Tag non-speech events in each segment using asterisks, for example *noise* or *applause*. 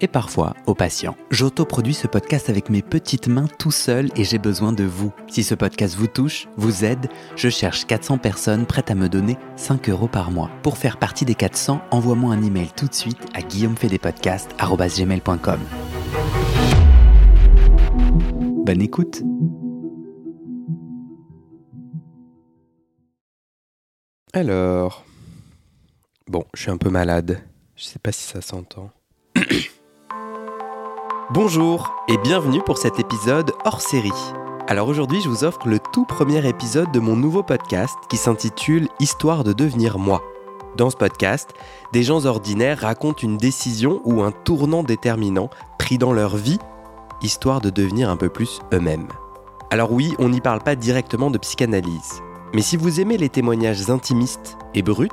et parfois au patient. J'autoproduis ce podcast avec mes petites mains tout seul et j'ai besoin de vous. Si ce podcast vous touche, vous aide, je cherche 400 personnes prêtes à me donner 5 euros par mois. Pour faire partie des 400, envoie-moi un email tout de suite à guillaumefedepodcast.com. Bonne écoute Alors, bon, je suis un peu malade. Je sais pas si ça s'entend. *clears throat* Bonjour et bienvenue pour cet épisode hors série. Alors aujourd'hui, je vous offre le tout premier épisode de mon nouveau podcast qui s'intitule Histoire de devenir moi. Dans ce podcast, des gens ordinaires racontent une décision ou un tournant déterminant pris dans leur vie, histoire de devenir un peu plus eux-mêmes. Alors oui, on n'y parle pas directement de psychanalyse, mais si vous aimez les témoignages intimistes et bruts,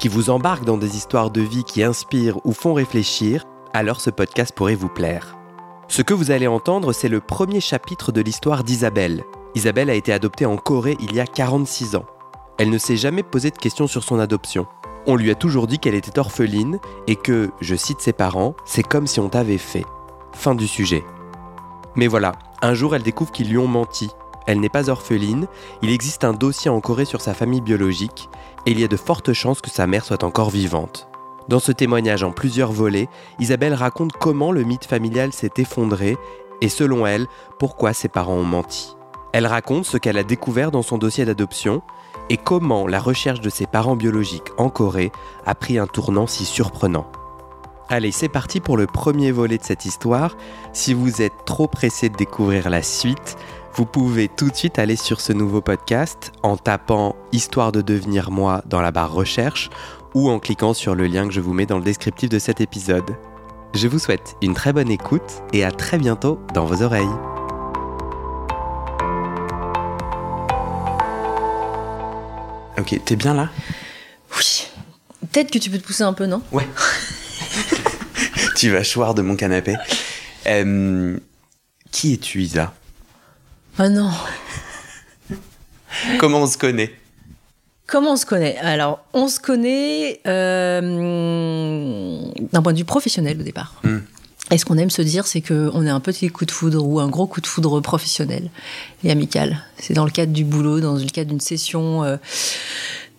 qui vous embarquent dans des histoires de vie qui inspirent ou font réfléchir, alors ce podcast pourrait vous plaire. Ce que vous allez entendre, c'est le premier chapitre de l'histoire d'Isabelle. Isabelle a été adoptée en Corée il y a 46 ans. Elle ne s'est jamais posé de questions sur son adoption. On lui a toujours dit qu'elle était orpheline et que, je cite ses parents, c'est comme si on t'avait fait. Fin du sujet. Mais voilà, un jour elle découvre qu'ils lui ont menti. Elle n'est pas orpheline, il existe un dossier en Corée sur sa famille biologique, et il y a de fortes chances que sa mère soit encore vivante. Dans ce témoignage en plusieurs volets, Isabelle raconte comment le mythe familial s'est effondré et selon elle, pourquoi ses parents ont menti. Elle raconte ce qu'elle a découvert dans son dossier d'adoption et comment la recherche de ses parents biologiques en Corée a pris un tournant si surprenant. Allez, c'est parti pour le premier volet de cette histoire. Si vous êtes trop pressé de découvrir la suite, vous pouvez tout de suite aller sur ce nouveau podcast en tapant Histoire de devenir moi dans la barre recherche ou en cliquant sur le lien que je vous mets dans le descriptif de cet épisode. Je vous souhaite une très bonne écoute et à très bientôt dans vos oreilles. Ok, t'es bien là? Oui. Peut-être que tu peux te pousser un peu, non? Ouais. *laughs* tu vas choir de mon canapé. Euh, qui es-tu, Isa? Oh non. Comment on se connaît? Comment on se connaît? Alors, on se connaît euh, d'un point de vue professionnel au départ. Hmm. Et ce qu'on aime se dire, c'est qu'on est un petit coup de foudre ou un gros coup de foudre professionnel et amical. C'est dans le cadre du boulot, dans le cadre d'une session euh,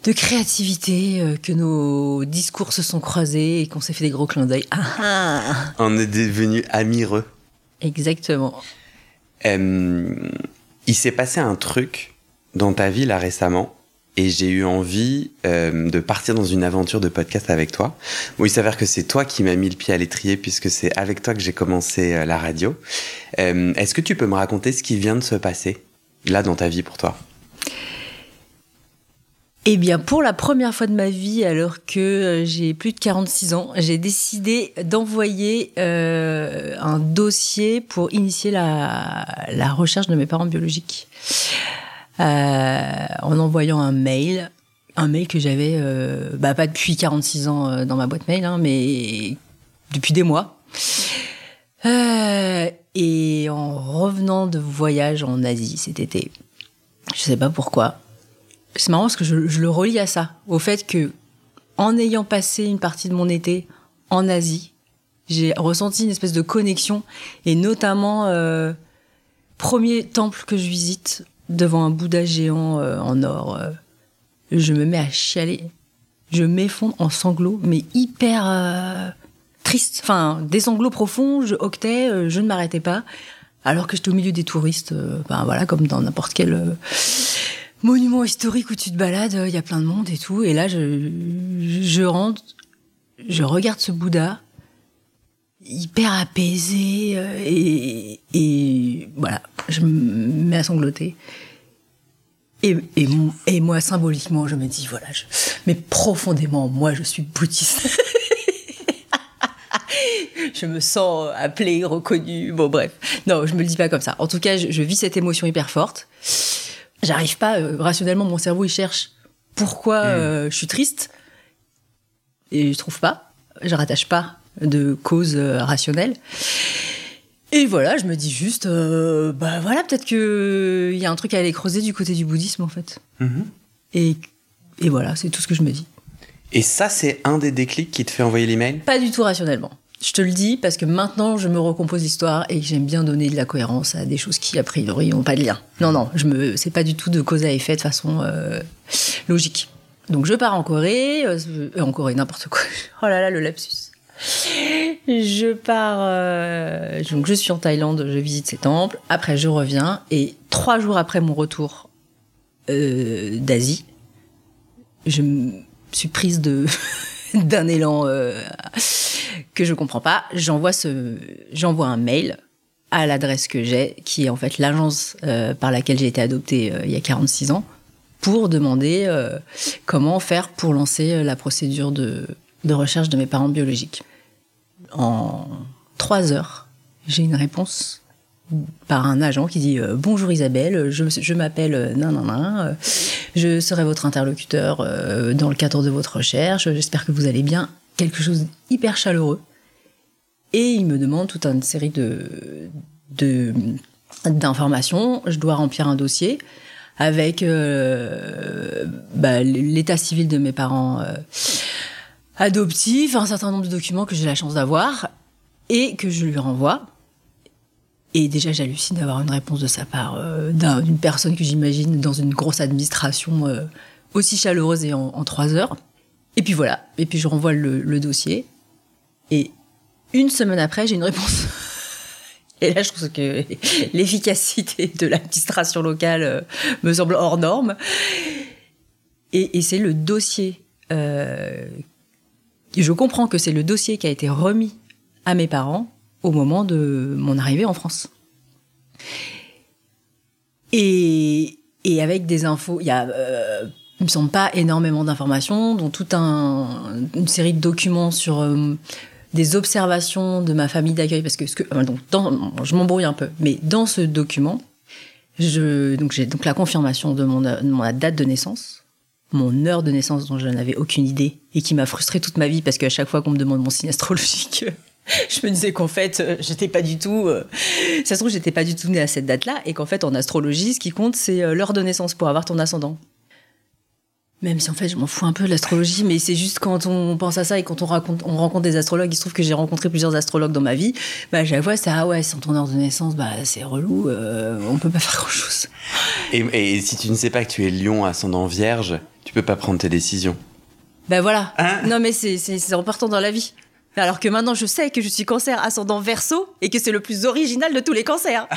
de créativité, euh, que nos discours se sont croisés et qu'on s'est fait des gros clins d'œil. Ah, ah. On est devenus amireux. Exactement. Euh, il s'est passé un truc dans ta vie là récemment et j'ai eu envie euh, de partir dans une aventure de podcast avec toi. Bon, il s'avère que c'est toi qui m'as mis le pied à l'étrier puisque c'est avec toi que j'ai commencé euh, la radio. Euh, Est-ce que tu peux me raconter ce qui vient de se passer là dans ta vie pour toi? Eh bien, pour la première fois de ma vie, alors que j'ai plus de 46 ans, j'ai décidé d'envoyer un dossier pour initier la recherche de mes parents biologiques. Euh, en envoyant un mail, un mail que j'avais, euh, bah, pas depuis 46 ans euh, dans ma boîte mail, hein, mais depuis des mois. Et en revenant de voyage en Asie cet été, je sais pas pourquoi, c'est marrant parce que je, le relie à ça, au fait que en ayant passé une partie de mon été en Asie, j'ai ressenti une espèce de connexion et notamment premier temple que je visite devant un Bouddha géant euh, en or, euh, je me mets à chialer, je m'effondre en sanglots, mais hyper euh, triste, enfin des sanglots profonds, je octais, euh, je ne m'arrêtais pas, alors que j'étais au milieu des touristes, euh, ben voilà comme dans n'importe quel euh, monument historique où tu te balades, il y a plein de monde et tout. Et là, je, je rentre, je regarde ce Bouddha, hyper apaisé, euh, et, et voilà, je me mets à sangloter. Et, et, et moi, symboliquement, je me dis, voilà, je- mais profondément, moi, je suis bouddhiste. *laughs* je me sens appelée, reconnue. Bon, bref. Non, je me le dis pas comme ça. En tout cas, je, je vis cette émotion hyper forte. J'arrive pas, euh, rationnellement, mon cerveau, il cherche pourquoi euh, je suis triste. Et je trouve pas. Je rattache pas de cause euh, rationnelle. Et voilà, je me dis juste, euh, bah voilà, peut-être que il y a un truc à aller creuser du côté du bouddhisme, en fait. Et, et voilà, c'est tout ce que je me dis. Et ça, c'est un des déclics qui te fait envoyer l'email? Pas du tout rationnellement. Je te le dis parce que maintenant je me recompose l'histoire et j'aime bien donner de la cohérence à des choses qui a priori n'ont pas de lien. Non non, je me c'est pas du tout de cause à effet de façon euh, logique. Donc je pars en Corée, euh, en Corée n'importe quoi. *laughs* Oh là là le lapsus. Je pars euh, donc je suis en Thaïlande, je visite ces temples. Après je reviens et trois jours après mon retour euh, d'Asie, je me suis prise de *laughs* d'un élan euh, que je comprends pas. J'envoie ce, j'envoie un mail à l'adresse que j'ai, qui est en fait l'agence par laquelle j'ai été adoptée il y a 46 ans, pour demander comment faire pour lancer la procédure de, de recherche de mes parents biologiques. En trois heures, j'ai une réponse par un agent qui dit euh, bonjour Isabelle, je, m'appelle euh, nan nan nan, euh, je serai votre interlocuteur dans le cadre de votre recherche, j'espère que vous allez bien, quelque chose hyper chaleureux. Et il me demande toute une série de d'informations, je dois remplir un dossier avec bah, l'état civil de mes parents adoptifs, un certain nombre de documents que j'ai la chance d'avoir et que je lui renvoie. Et déjà, j'hallucine d'avoir une réponse de sa part euh, d'un- d'une personne que j'imagine dans une grosse administration euh, aussi chaleureuse et en, trois heures. Et puis voilà. Et puis je renvoie le, dossier. Et une semaine après, j'ai une réponse. *laughs* Et là, je trouve que *laughs* l'efficacité de l'administration locale euh, me semble hors norme. Et, c'est le dossier. Je comprends que c'est le dossier qui a été remis à mes parents au moment de mon arrivée en France. Et, avec des infos, il y a, euh, il me semble pas énormément d'informations, dont toute un, une série de documents sur euh, des observations de ma famille d'accueil, parce que, euh, donc, je m'embrouille un peu, mais dans ce document, donc j'ai donc la confirmation de mon, de mon date de naissance, mon heure de naissance dont je n'avais aucune idée et qui m'a frustrée toute ma vie parce qu'à chaque fois qu'on me demande mon signe astrologique, *laughs* je me disais qu'en fait, euh, j'étais pas du tout. euh, ça se trouve, j'étais pas du tout née à cette date-là et qu'en fait, en astrologie, ce qui compte, c'est euh, l'heure de naissance pour avoir ton ascendant. Même si en fait, je m'en fous un peu de l'astrologie, mais c'est juste quand on pense à ça et quand on, rencontre des astrologues, il se trouve que j'ai rencontré plusieurs astrologues dans ma vie, bah, chaque fois, c'est ah ouais, sans ton heure de naissance, bah, c'est relou, euh, on peut pas *laughs* faire grand chose. et, et si tu ne sais pas que tu es lion ascendant vierge, tu peux pas prendre tes décisions. Ben voilà. Hein non, mais c'est, c'est, c'est important dans la vie. Alors que maintenant, je sais que je suis cancer ascendant verso et que c'est le plus original de tous les cancers.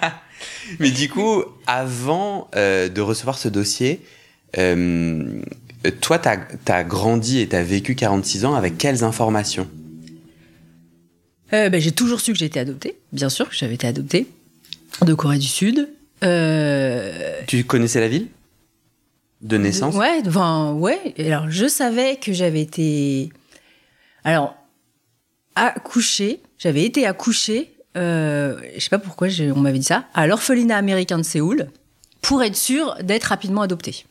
*laughs* Mais du coup, avant euh, de recevoir ce dossier, euh, toi, t'as as grandi et t'as vécu 46 ans avec quelles informations? Euh, ben, j'ai toujours su que j'ai été adoptée. Bien sûr que j'avais été adoptée. De Corée du Sud. Euh, Tu connaissais la ville? De naissance Ouais, enfin, ouais. Alors, je savais que j'avais été. Alors, accouchée. J'avais été accouchée. Euh, je sais pas pourquoi on m'avait dit ça. À l'orphelinat américain de Séoul, pour être sûre d'être rapidement adoptée.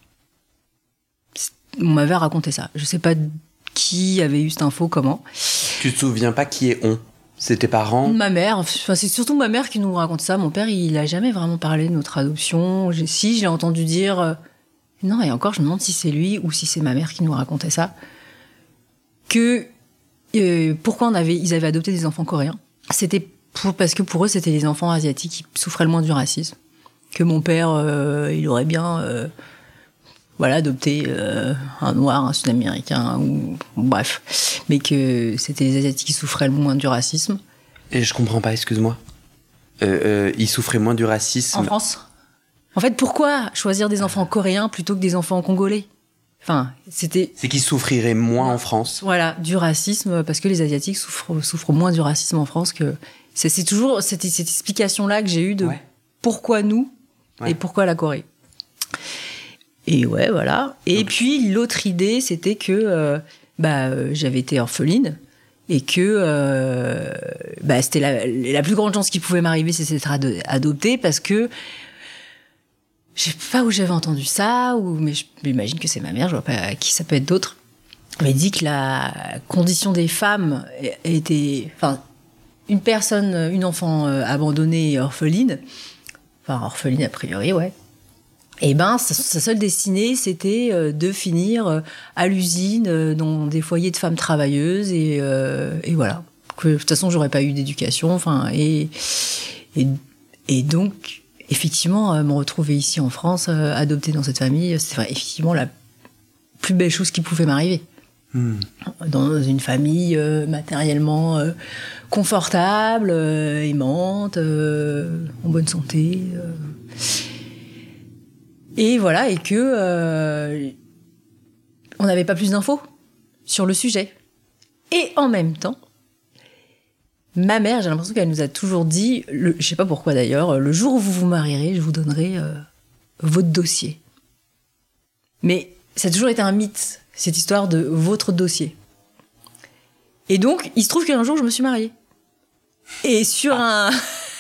On m'avait raconté ça. Je sais pas qui avait eu cette info, comment. Tu te souviens pas qui est on? C'est tes parents? Ma mère, enfin, c'est surtout ma mère qui nous raconte ça. Mon père, il a jamais vraiment parlé de notre adoption. Si, j'ai entendu dire. Non, et encore, je me demande si c'est lui ou si c'est ma mère qui nous racontait ça. Que. euh, pourquoi on avait, ils avaient adopté des enfants coréens? C'était pour, parce que pour eux, c'était les enfants asiatiques qui souffraient le moins du racisme. Que mon père, euh, il aurait bien. euh, voilà, adopté euh, un noir, un sud-américain, ou bref. Mais que c'était les Asiatiques qui souffraient le moins du racisme. Et je comprends pas, excuse-moi. Euh, euh, ils souffraient moins du racisme. En France? En fait, pourquoi choisir des enfants coréens plutôt que des enfants congolais? Enfin, c'était C'est qu'ils souffriraient moins en France. voilà du racisme parce que les asiatiques souffrent, souffrent moins du racisme en France que c'est c'est toujours cette, cette explication là que j'ai eue de Ouais. pourquoi nous Ouais. et pourquoi la Corée. Et ouais, voilà. Et puis l'autre idée, c'était que euh, bah, euh, j'avais été orpheline et que euh, bah, c'était la, la plus grande chance qui pouvait m'arriver, c'était d'être ado- adoptée parce que je sais pas où j'avais entendu ça, ou mais je m'imagine que c'est ma mère, je vois pas qui ça peut être d'autre. Mais dit que la condition des femmes était, enfin, une personne, une enfant euh, abandonnée et orpheline, enfin orpheline a priori, ouais. Et ben, sa, sa seule destinée, c'était euh, de finir euh, à l'usine, dans des foyers de femmes travailleuses, et, euh, et voilà. Que de toute façon, j'aurais pas eu d'éducation, enfin, et, et, et donc, effectivement, euh, me retrouver ici en France, euh, adoptée dans cette famille, c'est enfin, effectivement la plus belle chose qui pouvait m'arriver Hmm. dans une famille euh, matériellement euh, confortable, euh, aimante, euh, en bonne santé. euh. Et voilà, et que euh, on n'avait pas plus d'infos sur le sujet. Et en même temps, ma mère, j'ai l'impression qu'elle nous a toujours dit, le, je sais pas pourquoi d'ailleurs, le jour où vous vous marierez, je vous donnerai euh, votre dossier. Mais ça a toujours été un mythe, cette histoire de votre dossier. Et donc, il se trouve qu'un jour, je me suis mariée. Et sur un.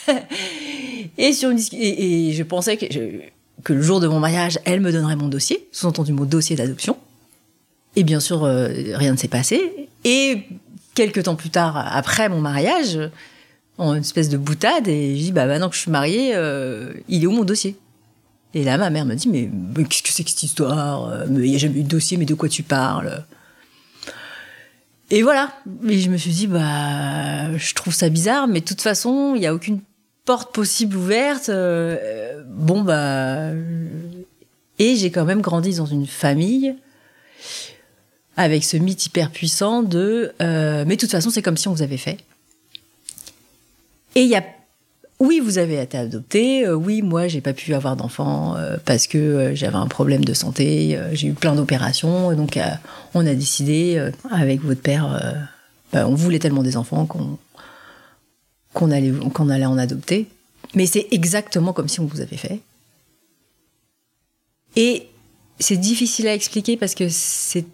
*laughs* et sur une et, et je pensais que, je- que le jour de mon mariage, elle me donnerait mon dossier, sous-entendu mon dossier d'adoption. Et bien sûr, euh, rien ne s'est passé. Et quelques temps plus tard, après mon mariage, en une espèce de boutade, et je dis bah maintenant que je suis mariée, euh, il est où mon dossier? Et là, ma mère me dit mais, qu'est-ce que c'est que cette histoire? Euh, il n'y a jamais eu de dossier, mais de quoi tu parles? Et voilà. Et je me suis dit bah je trouve ça bizarre, mais de toute façon, il n'y a aucune porte possible ouverte. euh, bon bah et j'ai quand même grandi dans une famille avec ce mythe hyper puissant de euh, mais de toute façon c'est comme si on vous avait fait. Et il y a oui vous avez été adopté, euh, oui moi j'ai pas pu avoir d'enfant euh, parce que j'avais un problème de santé, j'ai eu plein d'opérations donc on a décidé avec votre père, bah, on voulait tellement des enfants qu'on allait qu'on allait en adopter. Mais c'est exactement comme si on vous avait fait. Et c'est difficile à expliquer parce que c'est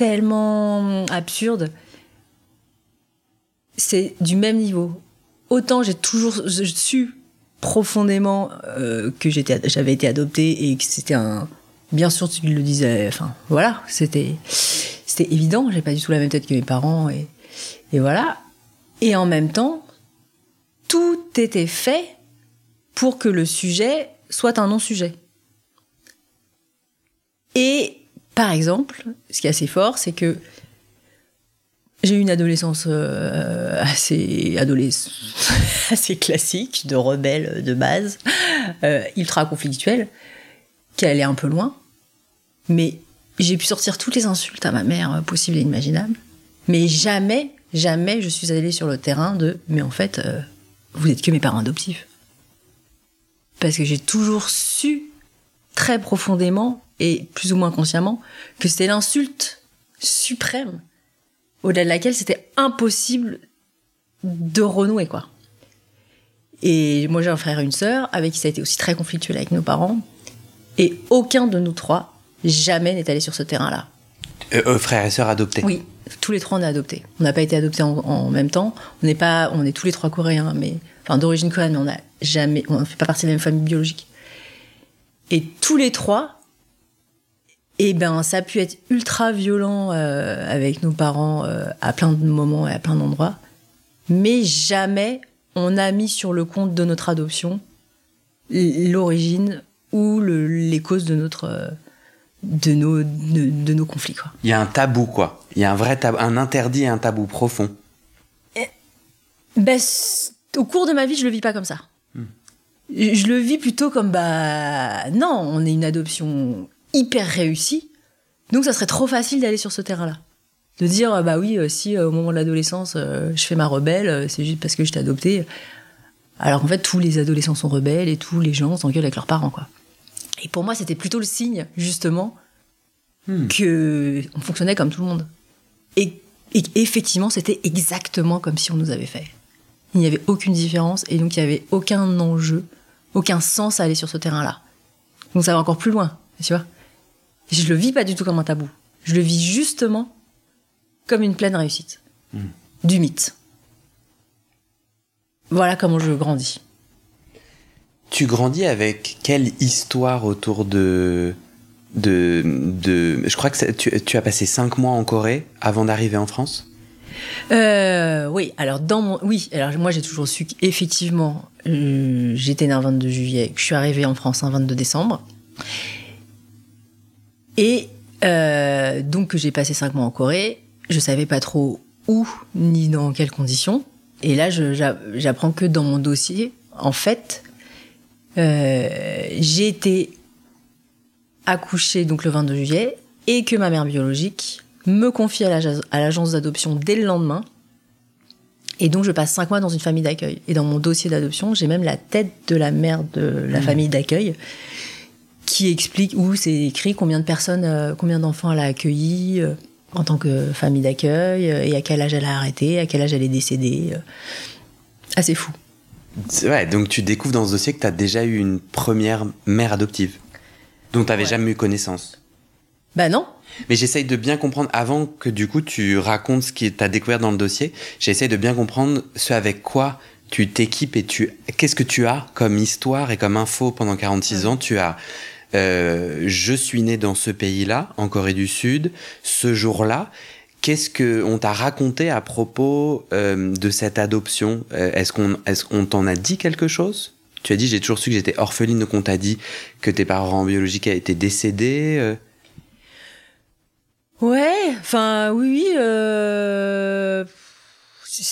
tellement absurde. C'est du même niveau. Autant j'ai toujours su profondément euh, que j'avais été adoptée et que c'était un bien sûr tu le disais enfin voilà c'était c'était évident j'ai pas du tout la même tête que mes parents et et voilà et en même temps tout était fait pour que le sujet soit un non-sujet et par exemple, ce qui est assez fort, c'est que j'ai eu une adolescence euh, assez, *laughs* classique, de rebelle de base, euh, ultra conflictuelle, qui allait un peu loin. Mais j'ai pu sortir toutes les insultes à ma mère euh, possibles et imaginables. Mais jamais, jamais je suis allée sur le terrain de mais en fait, euh, vous êtes que mes parents adoptifs. Parce que j'ai toujours su très profondément et plus ou moins consciemment que c'était l'insulte suprême au-delà de laquelle c'était impossible de renouer quoi. Et moi j'ai un frère et une sœur avec qui ça a été aussi très conflictuel avec nos parents et aucun de nous trois jamais n'est allé sur ce terrain-là. Euh, euh, frères et sœurs adoptés. Oui, tous les trois on est adoptés. On n'a pas été adoptés en, en même temps. On n'est pas, on est tous les trois coréens, mais enfin d'origine coréenne, mais on n'a jamais, on ne fait pas partie de la même famille biologique. Et tous les trois, eh ben ça a pu être ultra violent euh, avec nos parents euh, à plein de moments et à plein d'endroits, mais jamais on a mis sur le compte de notre adoption l'origine ou le- les causes de notre euh, de nos de, de nos conflits quoi. Il y a un tabou, quoi. Il y a un vrai tabou, un interdit et un tabou profond. Ben, au cours de ma vie, je le vis pas comme ça. Je je le vis plutôt comme bah non, on est une adoption hyper réussie, donc ça serait trop facile d'aller sur ce terrain-là. De dire euh, bah oui, euh, si euh, au moment de l'adolescence je fais ma rebelle, c'est juste parce que je t'ai adopté. Alors en fait, tous les adolescents sont rebelles et tous les gens s'engueulent avec leurs parents quoi. Et pour moi, c'était plutôt le signe justement que on fonctionnait comme tout le monde. Et, et effectivement, c'était exactement comme si on nous avait fait. Il n'y avait aucune différence et donc il n'y avait aucun enjeu aucun sens à aller sur ce terrain-là. Donc ça va encore plus loin, tu vois. Je le vis pas du tout comme un tabou. Je le vis justement comme une pleine réussite. Du mythe. Voilà comment je grandis. Tu grandis avec quelle histoire autour de. de, de je crois que tu, tu, as passé cinq mois en Corée avant d'arriver en France? Euh, Oui, alors dans mon. Oui, alors moi j'ai toujours su qu'effectivement, euh, j'étais né un 22 juillet, que je suis arrivée en France un 22 décembre. Et euh, donc que j'ai passé cinq mois en Corée. Je savais pas trop où ni dans quelles conditions. Et là, j'apprends que dans mon dossier, en fait, euh, j'ai été accouchée donc le 22 juillet et que ma mère biologique me confie à l'agence d'adoption dès le lendemain. Et donc je passe cinq mois dans une famille d'accueil. Et dans mon dossier d'adoption, j'ai même la tête de la mère de la mmh. famille d'accueil qui explique où c'est écrit combien de personnes, euh, combien d'enfants elle a accueillis euh, en tant que famille d'accueil et à quel âge elle a arrêté, à quel âge elle est décédée. Assez fou. Ouais, donc tu découvres dans ce dossier que tu as déjà eu une première mère adoptive, dont tu n'avais jamais eu connaissance. Bah non. Mais j'essaye de bien comprendre, avant que du coup tu racontes ce que tu as découvert dans le dossier, j'essaye de bien comprendre ce avec quoi tu t'équipes et tu... Qu'est-ce que tu as comme histoire et comme info pendant 46 ans Tu as... Euh, je suis né dans ce pays-là, en Corée du Sud, ce jour-là. Qu'est-ce que on t'a raconté à propos euh, de cette adoption? Euh, Est-ce qu'on est qu'on t'en a dit quelque chose? Tu as dit j'ai toujours su que j'étais orpheline, donc on t'a dit que tes parents biologiques étaient décédés. Euh? Ouais, enfin oui. oui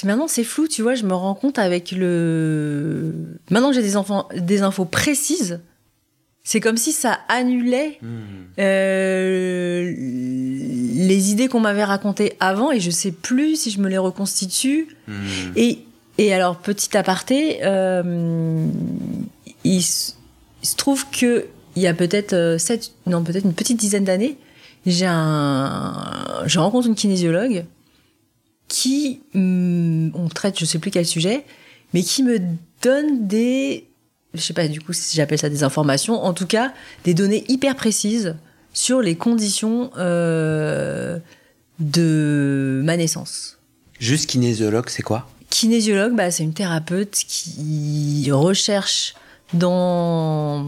maintenant c'est flou, tu vois. Je me rends compte avec le. Maintenant que j'ai des enfants, des infos précises c'est comme si ça annulait hmm. euh, les idées qu'on m'avait racontées avant et je sais plus si je me les reconstitue. Hmm. Et, et alors, petit aparté, euh, il, se trouve que il y a peut-être euh, sept, non peut-être une petite dizaine d'années, j'ai un, je rencontre une kinésiologue qui, on traite je sais plus quel sujet, mais qui me donne des je sais pas du coup si j'appelle ça des informations, en tout cas des données hyper précises sur les conditions euh, de ma naissance. Juste kinésiologue, c'est quoi? Kinésiologue, bah, c'est une thérapeute qui recherche dans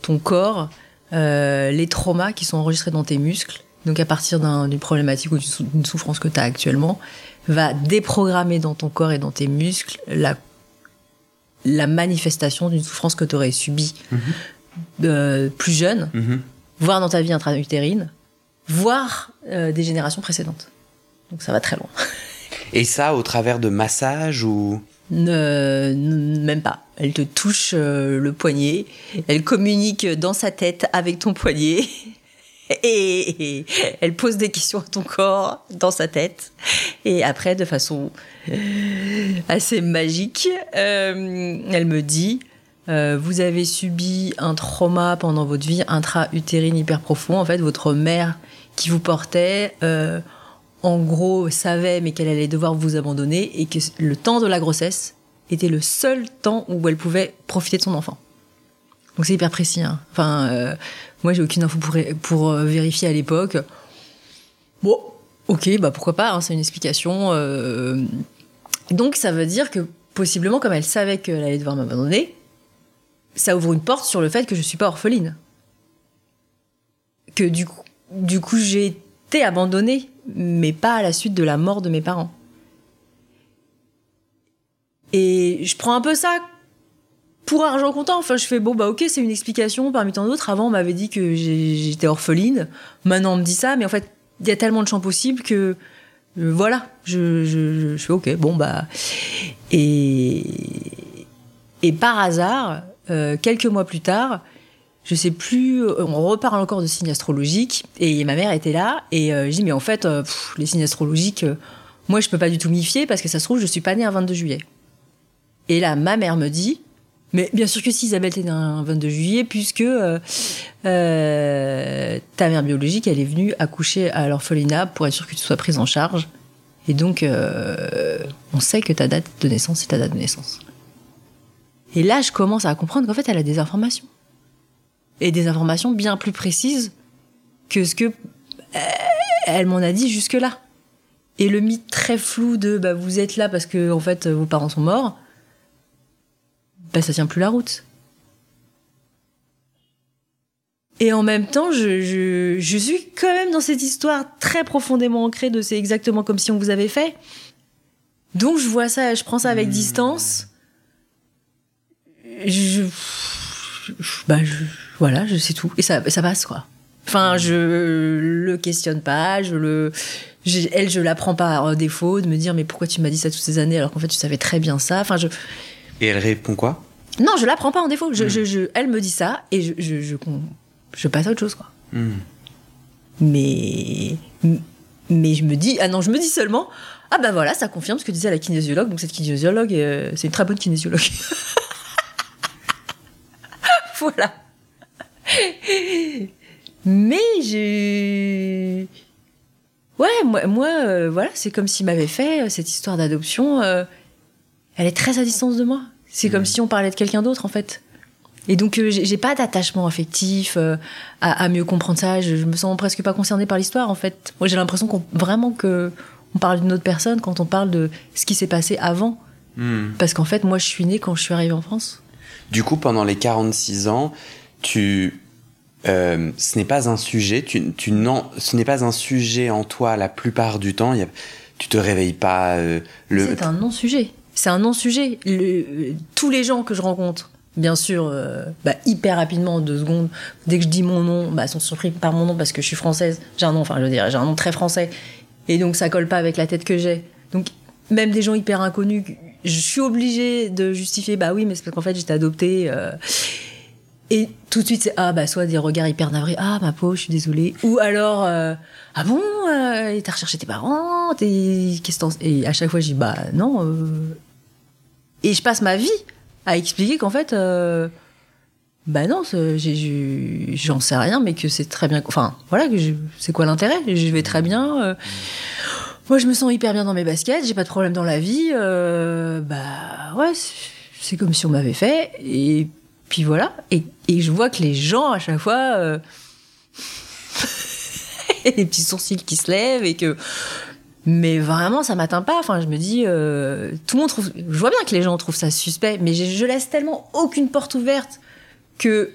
ton corps euh, les traumas qui sont enregistrés dans tes muscles. Donc à partir d'une problématique ou d'une souffrance que tu as actuellement, va déprogrammer dans ton corps et dans tes muscles la la manifestation d'une souffrance que tu aurais subie mhm. euh, plus jeune, mhm. voire dans ta vie intra-utérine, voire euh, des générations précédentes. Donc ça va très loin. *laughs* Et ça au travers de massages ou? Ne, même pas. Elle te touche euh, le poignet, elle communique dans sa tête avec ton poignet *laughs* elle pose des questions à ton corps dans sa tête. Et après, de façon assez magique, euh, elle me dit euh, Vous avez subi un trauma pendant votre vie intra-utérine hyper profond. En fait, votre mère qui vous portait, euh, en gros, savait mais qu'elle allait devoir vous abandonner et que le temps de la grossesse était le seul temps où elle pouvait profiter de son enfant. Donc c'est hyper précis. Hein. Enfin, moi, j'ai aucune info pour, pour euh, vérifier à l'époque. Bon, ok, bah pourquoi pas, hein, c'est une explication. Euh. Donc, ça veut dire que possiblement, comme elle savait qu'elle allait devoir m'abandonner, ça ouvre une porte sur le fait que je suis pas orpheline. Que du coup j'ai été abandonnée, mais pas à la suite de la mort de mes parents. Et je prends un peu ça pour argent comptant. Enfin, je fais bon, bah ok, c'est une explication parmi tant d'autres. Avant, on m'avait dit que j'étais orpheline. Maintenant, on me dit ça, mais en fait, il y a tellement de champs possibles que euh, voilà, je, je, fais ok, bon, bah. Et, par hasard, euh, quelques mois plus tard, je sais plus, euh, on reparle encore de signes astrologiques, et ma mère était là, et je dis, mais en fait, les signes astrologiques, moi, je peux pas du tout m'y fier parce que ça se trouve, je suis pas née un 22 juillet. Et là, ma mère me dit, mais bien sûr que si, Isabelle, t'es un 22 juillet, puisque euh, euh, ta mère biologique, elle est venue accoucher à l'orphelinat pour être sûre que tu sois prise en charge. Et donc, euh, on sait que ta date de naissance, c'est ta date de naissance. Et là, je commence à comprendre qu'en fait, elle a des informations. Et des informations bien plus précises que ce que elle m'en a dit jusque-là. Et le mythe très flou de bah, vous êtes là parce que en fait vos parents sont morts, bah, ça tient plus la route. Et en même temps, je, je, je, suis quand même dans cette histoire très profondément ancrée de c'est exactement comme si on vous avait fait. Donc je vois ça, je prends ça avec mmh. distance. Je, bah, je, voilà, je sais tout. Et ça, ça passe, quoi. Enfin, je le questionne pas, je le, elle, je la prends pas à défaut de me dire mais pourquoi tu m'as dit ça toutes ces années alors qu'en fait tu savais très bien ça. Enfin, je. Et elle répond quoi? Non, je la prends pas en défaut. Je, hmm. je, elle me dit ça et je, je, je, passe à autre chose quoi. Hmm. Mais mais je me dis ah non, je me dis seulement ah ben voilà, ça confirme ce que disait la kinésiologue. Donc cette kinésiologue, euh, c'est une très bonne kinésiologue. *laughs* voilà. Mais j'ai. Ouais, moi, moi euh, voilà, c'est comme s'il m'avait fait euh, cette histoire d'adoption. Euh, elle est très à distance de moi. C'est comme mmh. si on parlait de quelqu'un d'autre, en fait. Et donc, j'ai pas d'attachement affectif à, mieux comprendre ça. Je, me sens presque pas concernée par l'histoire, en fait. Moi, j'ai l'impression qu'on vraiment que on parle d'une autre personne quand on parle de ce qui s'est passé avant. Mmh. Parce qu'en fait, moi, je suis née quand je suis arrivée en France. Du coup, pendant les 46 ans, tu euh, ce n'est pas un sujet, tu, tu non, ce n'est pas un sujet en toi la plupart du temps. Y a, tu te réveilles pas. Euh, le... C'est un non-sujet. C'est un non-sujet. tous les gens que je rencontre, bien sûr, euh, bah, hyper rapidement, en deux secondes, dès que je dis mon nom, bah, sont surpris par mon nom parce que je suis française. J'ai un nom, enfin, je veux dire, j'ai un nom très français. Et donc, ça colle pas avec la tête que j'ai. Donc, même des gens hyper inconnus, je suis obligée de justifier, bah oui, mais c'est parce qu'en fait, j'étais adoptée. Et tout de suite, c'est ah bah soit des regards hyper navrés, ah ma peau, je suis désolée, ou alors euh, ah bon, euh, t'as recherché tes parents, t'es qu'est-ce et à chaque fois je dis bah non, euh... et je passe ma vie à expliquer qu'en fait euh, bah non, j'en sais rien, mais que c'est très bien, enfin voilà, c'est quoi l'intérêt, je vais très bien. Euh. moi, je me sens hyper bien dans mes baskets, j'ai pas de problème dans la vie. bah ouais, c'est comme si on m'avait fait. Et puis voilà. Et, je vois que les gens, à chaque fois, euh, *laughs* des petits sourcils qui se lèvent et que. Mais vraiment, ça m'atteint pas. Enfin, je me dis, euh, tout le monde trouve. Je vois bien que les gens trouvent ça suspect, mais je, laisse tellement aucune porte ouverte que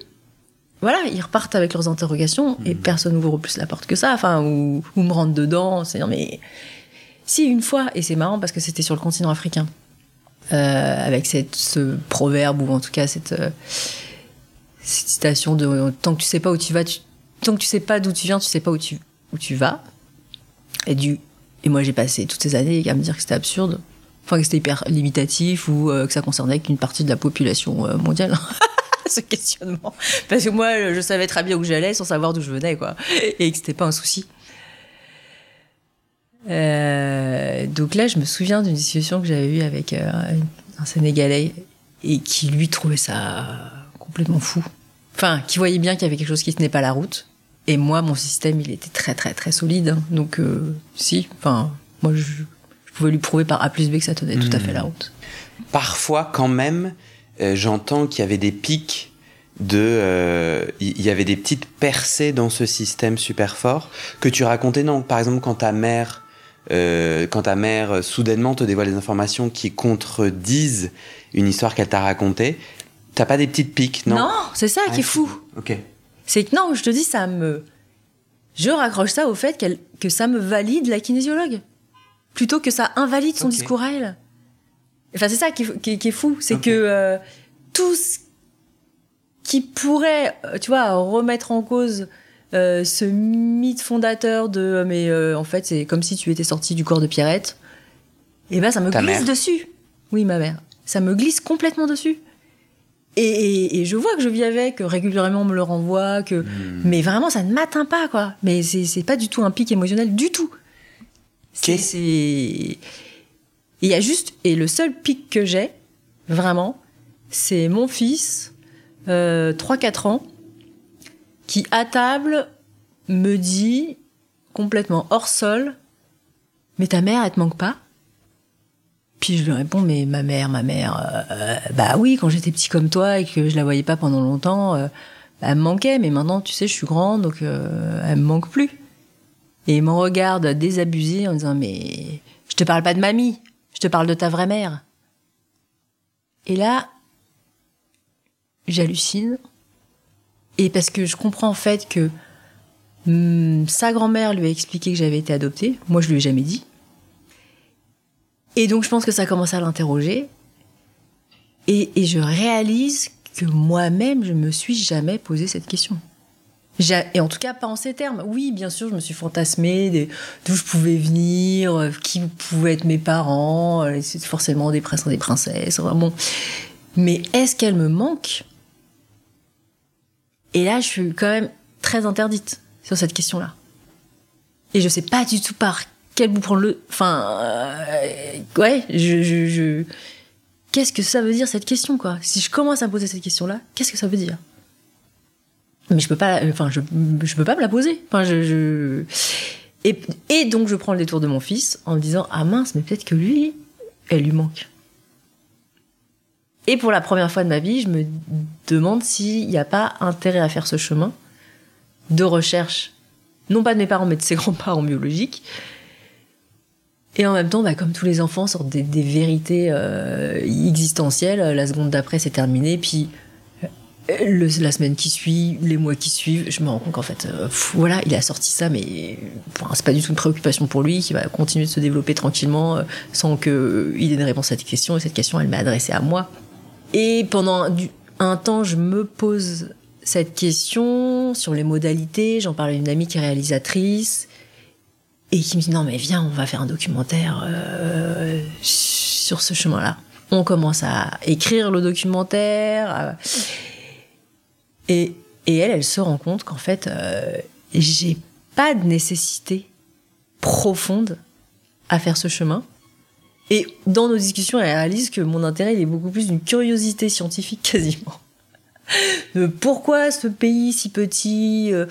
voilà, ils repartent avec leurs interrogations et mmh. personne n'ouvre plus la porte que ça, enfin, ou, me rentre dedans, c'est mais si une fois, et c'est marrant parce que c'était sur le continent africain, euh, avec cette, ce proverbe ou en tout cas cette, euh, cette citation de tant que tu sais pas où tu vas, tu, tant que tu sais pas d'où tu viens, tu sais pas où tu, où tu vas. Et, du, et moi j'ai passé toutes ces années à me dire que c'était absurde, enfin que c'était hyper limitatif ou euh, que ça concernait qu'une partie de la population mondiale. *laughs* ce questionnement. Parce que moi, je savais très bien où j'allais sans savoir d'où je venais, quoi. Et que c'était pas un souci. Euh, donc là, je me souviens d'une discussion que j'avais eue avec euh, un Sénégalais et qui lui trouvait ça complètement fou. Enfin, qui voyait bien qu'il y avait quelque chose qui tenait pas la route. Et moi, mon système, il était très très très solide. Hein. Donc euh, si, enfin, moi, je, pouvais lui prouver par A plus B que ça tenait tout à fait la hmm. route. Parfois, quand même, j'entends qu'il y avait des pics de il y avait des petites percées dans ce système super fort que tu racontais non? Par exemple quand ta mère euh, quand ta mère euh, soudainement te dévoile des informations qui contredisent une histoire qu'elle t'a racontée, t'as pas des petites piques, non? Non, c'est ça qui est fou. Ok. C'est que non, je te dis, ça me. Je raccroche ça au fait que ça me valide la kinésiologue. Plutôt que ça invalide son discours à elle. Enfin, c'est ça qui, est fou. C'est que euh, tout ce qui pourrait, tu vois, remettre en cause euh, ce mythe fondateur de euh, mais euh, en fait c'est comme si tu étais sorti du corps de Pierrette et eh ben ça me glisse dessus oui ma mère ça me glisse complètement dessus et, je vois que je vis avec régulièrement on me le renvoie que hmm. mais vraiment ça ne m'atteint pas quoi. Mais c'est pas du tout un pic émotionnel du tout. C'est il y a juste et le seul pic que j'ai vraiment c'est mon fils 3-4 ans qui à table me dit complètement hors sol, mais ta mère, elle te manque pas? Puis je lui réponds, mais ma mère, ma mère, euh, bah oui, quand j'étais petit comme toi et que je la voyais pas pendant longtemps, euh, bah, elle me manquait, mais maintenant, tu sais, je suis grande, donc euh, elle me manque plus. Et il me regarde désabusé en disant, mais je te parle pas de mamie, je te parle de ta vraie mère. Et là, j'hallucine. Et parce que je comprends en fait que hum, sa grand-mère lui a expliqué que j'avais été adoptée. Moi, je lui ai jamais dit. Et donc, je pense que ça commence à l'interroger. Et, et je réalise que moi-même, je me suis jamais posé cette question. Et en tout cas, pas en ces termes. Oui, bien sûr, je me suis fantasmée d'où je pouvais venir, euh, qui pouvaient être mes parents, euh, forcément des princes et des princesses. Bon. Mais est-ce qu'elle me manque? Et là, je suis quand même très interdite sur cette question-là. Et je sais pas du tout par quel bout prendre le. Enfin, euh, ouais, je, je, Qu'est-ce que ça veut dire cette question, quoi? Si je commence à me poser cette question-là, qu'est-ce que ça veut dire? Mais je peux pas, enfin, je, je peux pas me la poser. Enfin, je... Et, et donc, je prends le détour de mon fils en me disant ah mince, mais peut-être que lui, elle lui manque. Et pour la première fois de ma vie, je me demande s'il n'y a pas intérêt à faire ce chemin de recherche, non pas de mes parents, mais de ses grands-parents biologiques. Et en même temps, bah, comme tous les enfants, sortent des, vérités euh, existentielles. La seconde d'après, c'est terminé. Puis euh, la semaine qui suit, les mois qui suivent, je me rends compte qu'en fait, euh, voilà, il a sorti ça, mais enfin, c'est pas du tout une préoccupation pour lui, qui va continuer de se développer tranquillement euh, sans qu'il ait une réponse à cette question. Et cette question, elle m'est adressée à moi. Et pendant un temps, je me pose cette question sur les modalités. J'en parle à une amie qui est réalisatrice et qui me dit non mais viens, on va faire un documentaire euh, sur ce chemin-là. On commence à écrire le documentaire à- et, et elle, elle se rend compte qu'en fait, euh, j'ai pas de nécessité profonde à faire ce chemin. Et dans nos discussions, elle réalise que mon intérêt, il est beaucoup plus d'une curiosité scientifique *laughs* quasiment. De pourquoi ce pays si petit, euh,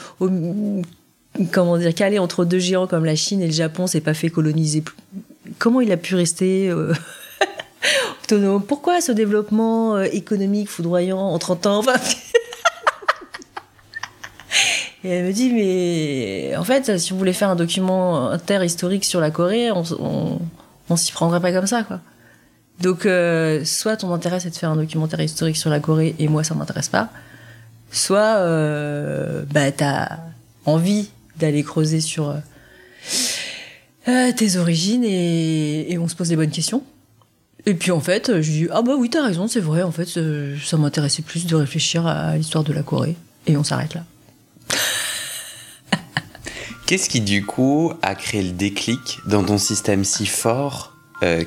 comment dire, calé entre deux géants comme la Chine et le Japon, s'est pas fait coloniser Comment il a pu rester euh, *laughs* autonome? Pourquoi ce développement euh, économique foudroyant en 30 ans? *laughs* Et elle me dit, mais en fait, si vous voulez faire un documentaire historique sur la Corée, on, on, on s'y prendrait pas comme ça, quoi. Donc, euh, soit ton intérêt c'est de faire un documentaire historique sur la Corée et moi ça m'intéresse pas, soit euh, bah t'as envie d'aller creuser sur euh, euh, tes origines et, on se pose les bonnes questions. Et puis en fait, je dis ah bah oui t'as raison c'est vrai en fait euh, ça m'intéressait plus de réfléchir à l'histoire de la Corée et on s'arrête là. *laughs* Qu'est-ce qui, du coup, a créé le déclic dans ton système si fort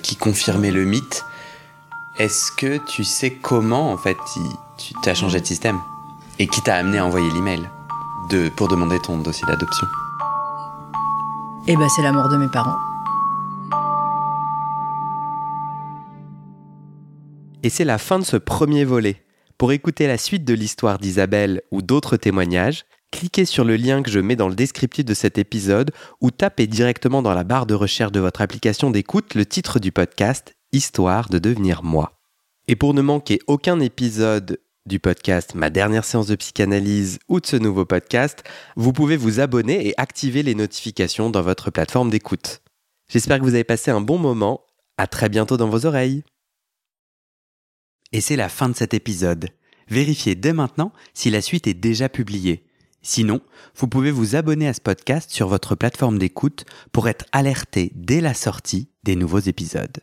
qui confirmait le mythe? Est-ce que tu sais comment, en fait, tu t'as changé de système Et qui t'a amené à envoyer l'email? De, pour demander ton dossier d'adoption Et bah c'est la mort de mes parents. Et c'est la fin de ce premier volet. Pour écouter la suite de l'histoire d'Isabelle ou d'autres témoignages, cliquez sur le lien que je mets dans le descriptif de cet épisode ou tapez directement dans la barre de recherche de votre application d'écoute le titre du podcast Histoire de devenir moi. Et pour ne manquer aucun épisode du podcast Ma dernière séance de psychanalyse ou de ce nouveau podcast, vous pouvez vous abonner et activer les notifications dans votre plateforme d'écoute. J'espère que vous avez passé un bon moment. À très bientôt dans vos oreilles. Et c'est la fin de cet épisode. Vérifiez dès maintenant si la suite est déjà publiée. Sinon, vous pouvez vous abonner à ce podcast sur votre plateforme d'écoute pour être alerté dès la sortie des nouveaux épisodes.